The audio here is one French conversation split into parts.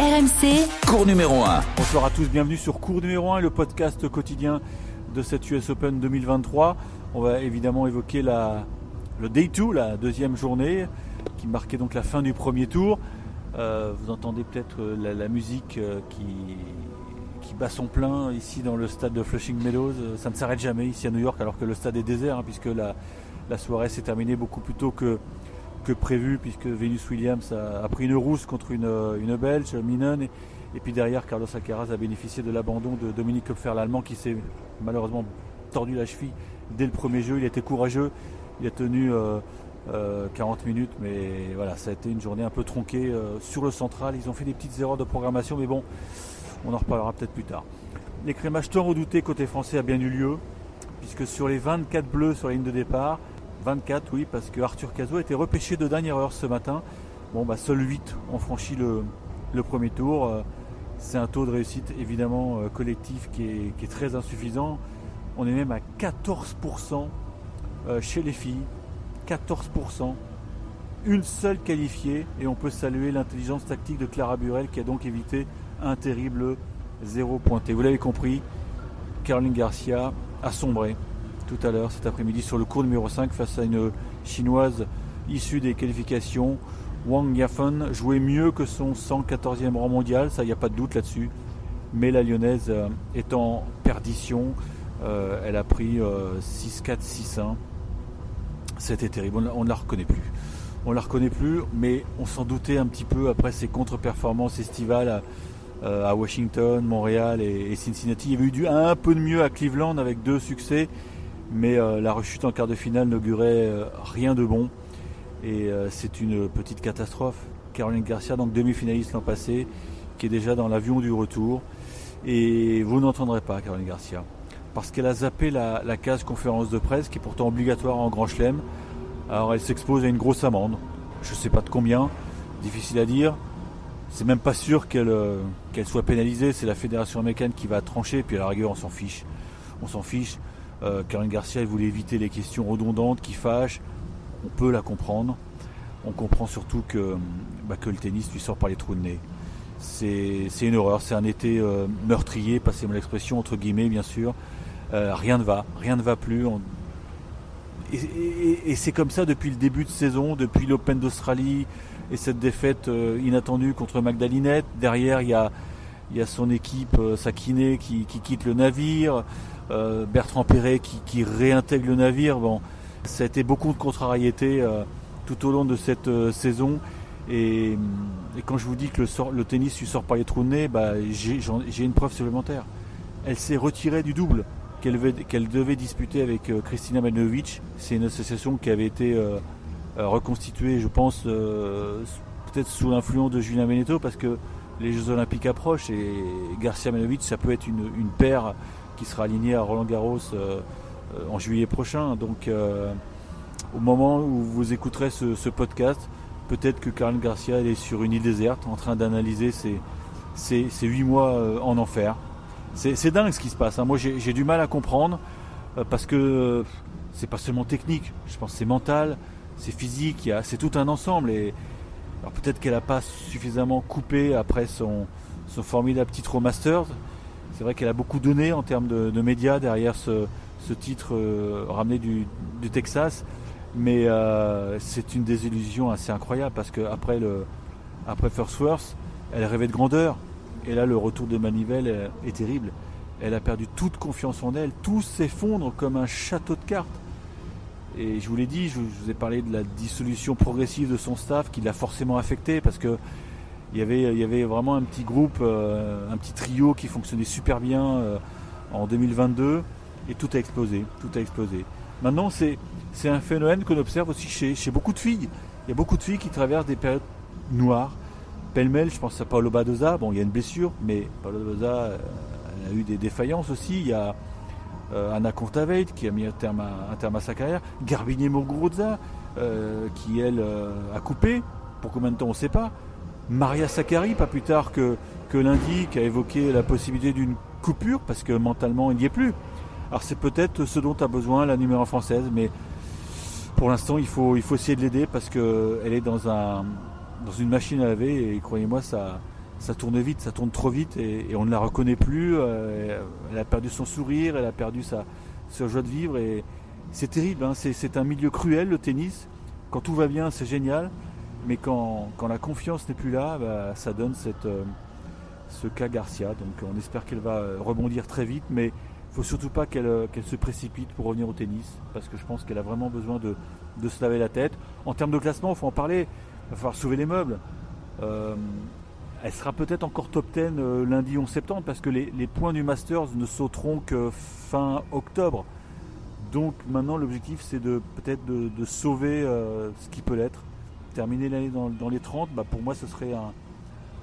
RMC, Cours numéro 1. Bonsoir à tous, bienvenue sur Cours numéro 1, le podcast quotidien de cette US Open 2023. On va évidemment évoquer la, le Day 2, la deuxième journée, qui marquait donc la fin du premier tour. Euh, vous entendez peut-être euh, la, la musique euh, qui, qui bat son plein ici dans le stade de Flushing Meadows. Ça ne s'arrête jamais ici à New York alors que le stade est désert hein, puisque la, la soirée s'est terminée beaucoup plus tôt que, que prévu puisque Venus Williams a, pris une rousse contre une, euh, une Belge, Minen, et, puis derrière Carlos Alcaraz a bénéficié de l'abandon de Dominique Kopfer, l'Allemand qui s'est malheureusement tordu la cheville dès le premier jeu. Il été courageux, il a tenu euh, euh, 40 minutes, mais voilà, ça a été une journée un peu tronquée euh, sur le central. Ils ont fait des petites erreurs de programmation, mais bon, on en reparlera peut-être plus tard. L'écrémage tant redouté côté français a bien eu lieu, puisque sur les 24 bleus sur la ligne de départ, 24 oui, parce que Arthur Cazot a été repêché de dernière heure ce matin. Bon, bah seuls 8 ont franchi le, premier tour. Euh, C'est un taux de réussite évidemment euh, collectif qui est, qui est très insuffisant. On est même à 14% euh, chez les filles. 14%. Une seule qualifiée et on peut saluer l'intelligence tactique de Clara Burel qui a donc évité un terrible zéro pointé. Vous l'avez compris, Caroline Garcia a sombré tout à l'heure cet après-midi sur le cours numéro 5 face à une chinoise issue des qualifications. Wang Yafan jouait mieux que son 114e rang mondial, ça il n'y a pas de doute là-dessus. Mais la lyonnaise euh, est en perdition. Euh, elle a pris euh, 6-4, 6-1. C'était terrible, on, ne la reconnaît plus. On la reconnaît plus, mais on s'en doutait un petit peu après ses contre-performances estivales à, euh, à Washington, Montréal et, et Cincinnati. Il y avait eu du, un peu de mieux à Cleveland avec deux succès, mais euh, la rechute en quart de finale n'augurait euh, rien de bon. Et euh, c'est une petite catastrophe. Caroline Garcia, donc demi-finaliste l'an passé, qui est déjà dans l'avion du retour. Et vous n'entendrez pas Caroline Garcia. Parce qu'elle a zappé la, case conférence de presse, qui est pourtant obligatoire en Grand Chelem. Alors elle s'expose à une grosse amende. Je ne sais pas de combien, difficile à dire. C'est même pas sûr qu'elle qu'elle soit pénalisée. C'est la fédération américaine qui va trancher. Puis à la rigueur, on s'en fiche. On s'en fiche. Euh, Caroline Garcia, voulait éviter les questions redondantes qui fâchent. On peut la comprendre. On comprend surtout que, bah, que le tennis lui sort par les trous de nez. C'est une horreur. C'est un été euh, meurtrier, passez-moi l'expression, entre guillemets, bien sûr. Euh, rien ne va. Rien ne va plus. Et, c'est comme ça depuis le début de saison, depuis l'Open d'Australie et cette défaite inattendue contre Magdalinette. Derrière, il y a, son équipe, sa kiné, qui quitte le navire, euh, Bertrand Perret qui, réintègre le navire. Bon, ça a été beaucoup de contrariétés euh, tout au long de cette euh, saison. Et, et quand je vous dis que le, tennis lui sort par les trous de nez, bah, j'ai une preuve supplémentaire. Elle s'est retirée du double qu'elle devait, disputer avec Kristina Mladenovic. C'est une association qui avait été reconstituée, je pense, peut-être sous l'influence de Julien Beneteau, parce que les Jeux Olympiques approchent et Garcia Mladenovic, ça peut être une paire qui sera alignée à Roland Garros euh, euh, en juillet prochain. Donc, euh, au moment où vous écouterez ce, podcast, peut-être que Caroline Garcia est sur une île déserte en train d'analyser ses, ses, ses huit mois en enfer. C'est dingue ce qui se passe. hein. Moi, j'ai du mal à comprendre parce que c'est pas seulement technique. Je pense que c'est mental, c'est physique. C'est tout un ensemble. Alors peut-être qu'elle n'a pas suffisamment coupé après son, formidable titre au. C'est vrai qu'elle a beaucoup donné en termes de, médias derrière ce, titre euh, ramené du, Texas. Mais euh, c'est une désillusion assez incroyable parce que après First Worth, elle rêvait de grandeur. Et là, le retour de Manivelle est, terrible. Elle a perdu toute confiance en elle. Tout s'effondre comme un château de cartes. Et je vous l'ai dit, je, je vous ai parlé de la dissolution progressive de son staff qui l'a forcément affecté parce que il y avait, vraiment un petit groupe, euh, un petit trio qui fonctionnait super bien euh, en 2022 et tout a explosé. Tout a explosé. Maintenant, c'est, un phénomène qu'on observe aussi chez, beaucoup de filles. Il y a beaucoup de filles qui traversent des périodes noires. Pêle-mêle, je pense à Paolo Badoza. Bon, il y a une blessure, mais Paolo Badoza euh, a eu des défaillances aussi. Il y a Anna Kontaveit qui a mis un terme à, sa carrière. Garbine Muguruza qui, elle, a coupé. Pour combien de temps, on ne sait pas. Maria Sakkari, pas plus tard que, que lundi, qui a évoqué la possibilité d'une coupure parce que mentalement, il n'y est plus. Alors c'est peut-être ce dont a besoin la numéro française, mais pour l'instant, il faut, il faut essayer de l'aider parce qu'elle est dans, un, dans une machine à laver et croyez-moi, ça, ça tourne vite, ça tourne trop vite et, on ne la reconnaît plus. elle a perdu son sourire, elle a perdu sa, joie de vivre et c'est terrible. Hein. c'est un milieu cruel le tennis. Quand tout va bien, c'est génial, mais quand, la confiance n'est plus là, bah, ça donne cette, ce cas Garcia. Donc on espère qu'elle va rebondir très vite, mais il ne faut surtout pas qu'elle se précipite pour revenir au tennis, parce que je pense qu'elle a vraiment besoin de, se laver la tête. En termes de classement, il faut en parler, il va falloir sauver les meubles. Euh, elle sera peut-être encore top 10 euh, lundi 11 septembre, parce que les, points du Masters ne sauteront que fin octobre. Donc maintenant l'objectif c'est de peut-être de, sauver euh, ce qui peut l'être. Terminer l'année dans, les 30, bah, pour moi ce serait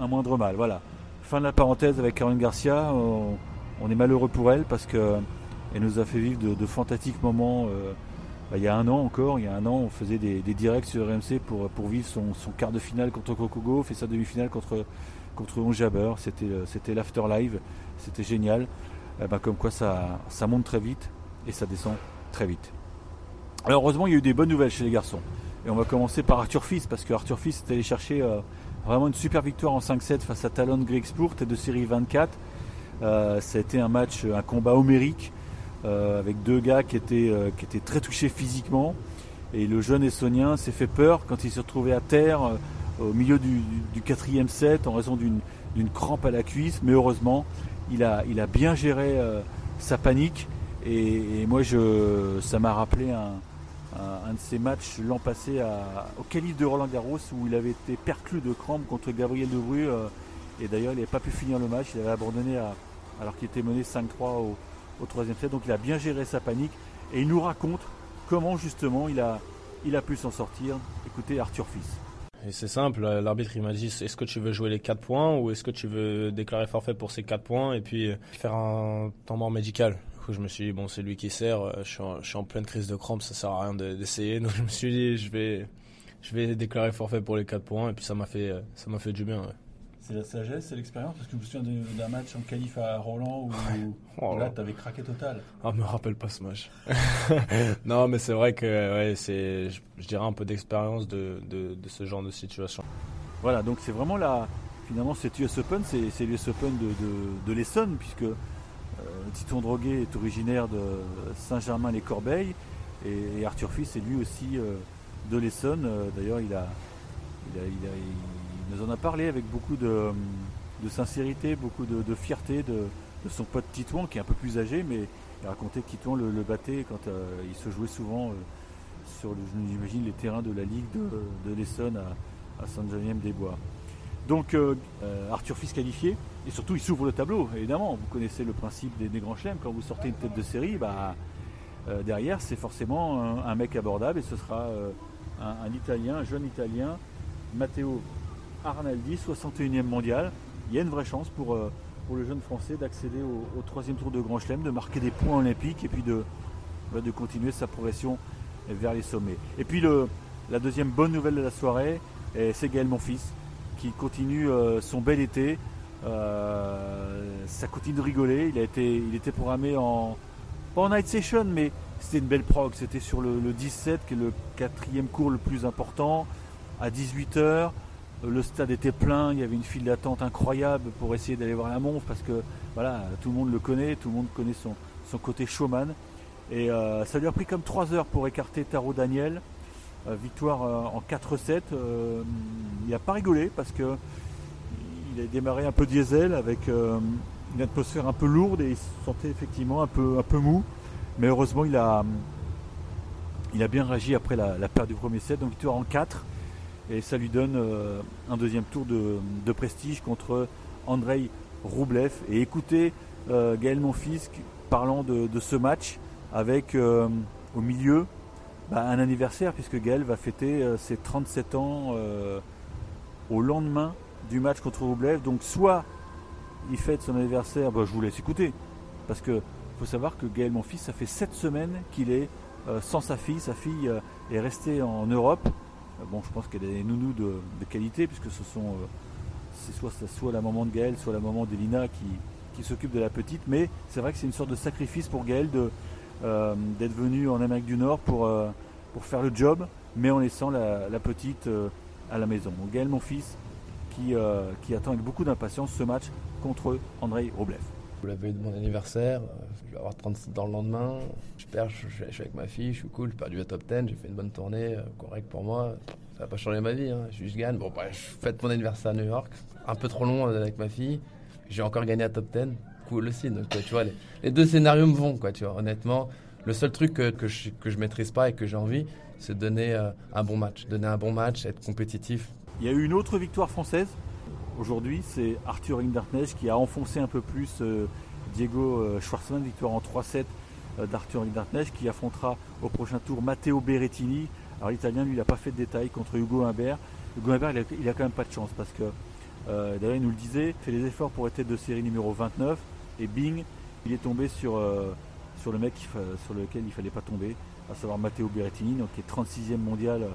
un, moindre mal. Voilà. Fin de la parenthèse avec Caroline Garcia. On, est malheureux pour elle parce qu'elle nous a fait vivre de, fantastiques moments. Euh, bah, il y a un an encore, il y a un an, on faisait des, directs sur RMC pour, pour vivre son, quart de finale contre Gauff et sa demi-finale contre, contre Onjaber. C'était, euh, c'était l'after live, c'était génial. Eh ben, comme quoi ça, ça monte très vite et ça descend très vite. Alors heureusement, il y a eu des bonnes nouvelles chez les garçons. Et on va commencer par Arthur Fils parce que Arthur Fils est allé chercher euh, Vraiment une super victoire en 5-7 face à Talon Grigsport et de série 24. Euh, ça a été un match, un combat homérique euh, avec deux gars qui étaient, euh, qui très touchés physiquement. Et le jeune Essonien s'est fait peur quand il s'est retrouvé à terre au milieu du, quatrième set en raison d'une crampe à la cuisse. Mais heureusement, il a, il bien géré sa panique. Et, et moi, je, ça m'a rappelé un, un, de ses matchs l'an passé au calife de Roland Garros où il avait été perclus de crampes contre Gabriel Debru euh, et d'ailleurs il n'avait pas pu finir le match, il avait abandonné alors qu'il était mené 5-3 au, troisième set, donc il a bien géré sa panique et il nous raconte comment justement il a, il a pu s'en sortir. Écoutez Arthur Fils. Et c'est simple, l'arbitre il m'a dit est-ce que tu veux jouer les 4 points ou est-ce que tu veux déclarer forfait pour ces 4 points et puis faire un temps mort médical? Je me suis dit, bon, c'est lui qui sert, euh, je suis, en, pleine crise de crampes, ça sert à rien d'essayer. Donc je me suis dit, je vais, je vais déclarer forfait pour les 4 points, et puis ça m'a fait, euh, ça m'a fait du bien. C'est la sagesse, c'est l'expérience, parce que je me souviens d'un match en qualif à Roland où, oh là, tu avais craqué total. Ah, me rappelle pas ce match. non, mais c'est vrai que ouais, c'est, je, dirais un peu d'expérience de, de, ce genre de situation. Voilà, donc c'est vraiment la, finalement, cet US Open, c'est l'US Open de, de, de l'Essonne, puisque euh, Titon Droguet est originaire de Saint-Germain-les-Corbeilles et, Arthur Fils est lui aussi euh, de l'Essonne. Euh, d'ailleurs, il, a, il, nous en a parlé avec beaucoup de, sincérité, beaucoup de, fierté de, son pote Titouan qui est un peu plus âgé, mais il racontait que Titouan le, battait quand il se jouait souvent sur, les terrains de la Ligue de, l'Essonne à, à Saint-Geneviève-des-Bois. Donc Arthur Fils qualifié, et surtout, il s'ouvre le tableau, évidemment. Vous connaissez le principe des, grands chelems. Quand vous sortez une tête de série, bah, euh, derrière, c'est forcément un, mec abordable. Et ce sera euh, un, Italien, un jeune Italien, Matteo Arnaldi, 61e mondial. Il y a une vraie chance pour, euh, pour le jeune Français d'accéder au, troisième tour de Grand Chelem, de marquer des points olympiques et puis de, bah, de continuer sa progression vers les sommets. Et puis la deuxième bonne nouvelle de la soirée, c'est Gaël Monfils qui continue son bel été euh, ça continue de rigoler. Il, a été, il était programmé en. En night session, mais c'était une belle prog. C'était sur le, 17, qui est le quatrième cours le plus important, à 18h. Le stade était plein, il y avait une file d'attente incroyable pour essayer d'aller voir la montre parce que voilà, tout le monde le connaît, tout le monde connaît son, son côté showman. Et euh, ça lui a pris comme 3 heures pour écarter Taro Daniel. Euh, victoire en 4-7. il n'a pas rigolé parce que il a démarré un peu diesel avec euh, une atmosphère un peu lourde et il se sentait effectivement un peu, mou. Mais heureusement, il a, bien réagi après la, perte du premier set. Donc, victoire en 4. Et ça lui donne euh, un deuxième tour de, prestige contre Andrei Roublev. Et écoutez euh, Gaël Monfils parlant de, ce match avec au milieu bah, un anniversaire puisque Gaël va fêter ses 37 ans au lendemain du match contre Roublev. Donc soit il fête son anniversaire, bah, je vous laisse écouter. Parce que faut savoir que Gaël, mon fils, ça fait 7 semaines qu'il est euh, sans sa fille. Sa fille euh, est restée en Europe. Euh, bon, je pense qu'elle est nounous de, de, qualité, puisque ce sont c'est soit, soit la maman de Gaël, soit la maman d'Elina qui, qui s'occupe de la petite. Mais c'est vrai que c'est une sorte de sacrifice pour Gaël d'être venu en Amérique du Nord pour, pour faire le job, mais en laissant la, petite à la maison. Donc Gaël, mon fils, qui, qui attend avec beaucoup d'impatience ce match contre Andrei Roblev. Vous l'avez de mon anniversaire, je vais avoir 37 ans le lendemain. Je perds, je, suis avec ma fille, je suis cool, j'ai perdu à top 10, j'ai fait une bonne tournée, correct pour moi. Ça n'a pas changé ma vie, hein. je, gagne. Bon, bah, je fête mon anniversaire à New York, un peu trop long avec ma fille. J'ai encore gagné à top 10, cool aussi. Tu vois, les, deux scénarios me vont, quoi, tu vois, honnêtement. Le seul truc que, je, que je maîtrise pas et que j'ai envie, c'est de donner euh, un bon match. Donner un bon match, être compétitif. Il y a eu une autre victoire française aujourd'hui, c'est Arthur Rinderknecht qui a enfoncé un peu plus euh, Diego euh, victoire en 3-7 d'Arthur Rinderknecht qui affrontera au prochain tour Matteo Berrettini. Alors l'italien, lui, il n'a pas fait de détails contre Hugo Humbert. Hugo Humbert, il a, quand même pas de chance parce que, d'ailleurs, il nous le disait, fait les efforts pour être de série numéro 29 et bing, il est tombé sur, sur le mec sur lequel il fallait pas tomber, à savoir Matteo Berrettini, donc qui est 36e mondial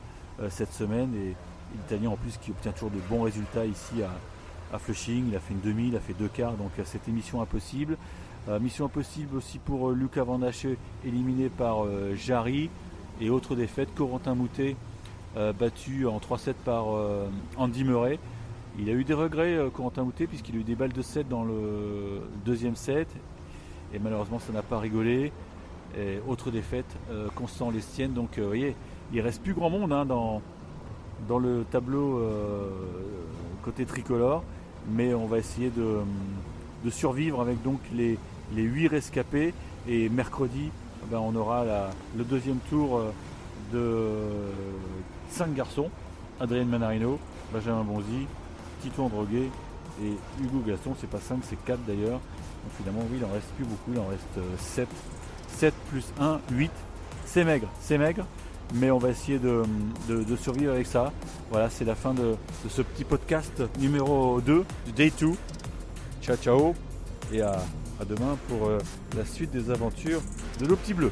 euh, cette semaine et l'Italien en plus qui obtient toujours de bons résultats ici à, Flushing. Il a fait une demi, il a fait deux quarts, donc euh, cette émission impossible. Euh, mission impossible aussi pour Lucas Vandache éliminé par Jarry et autre défaite, Corentin Moutet battu en 3-7 par Andy Murray. Il a eu des regrets, Corentin Moutet, puisqu'il a eu des balles de 7 dans le deuxième set et malheureusement ça n'a pas rigolé. autre défaite, euh, Constant Lestienne. Donc euh, vous voyez, il reste plus grand monde hein, dans, le tableau euh, côté tricolore, mais on va essayer de, survivre avec donc les, les 8 rescapés. Et mercredi, ben, on aura le deuxième tour de 5 garçons. Adrien Manarino, Benjamin Bonzi, Tito Androguet et Hugo Gaston. C'est pas 5, c'est 4 d'ailleurs. Donc finalement, oui, il en reste plus beaucoup, il en reste 7. Euh, 7 plus 1, 8. C'est maigre, c'est maigre, mais on va essayer de, survivre avec ça. Voilà, c'est la fin de, ce petit podcast numéro 2 du Day 2. Ciao, ciao, et à, demain pour euh, la suite des aventures de nos petits bleus.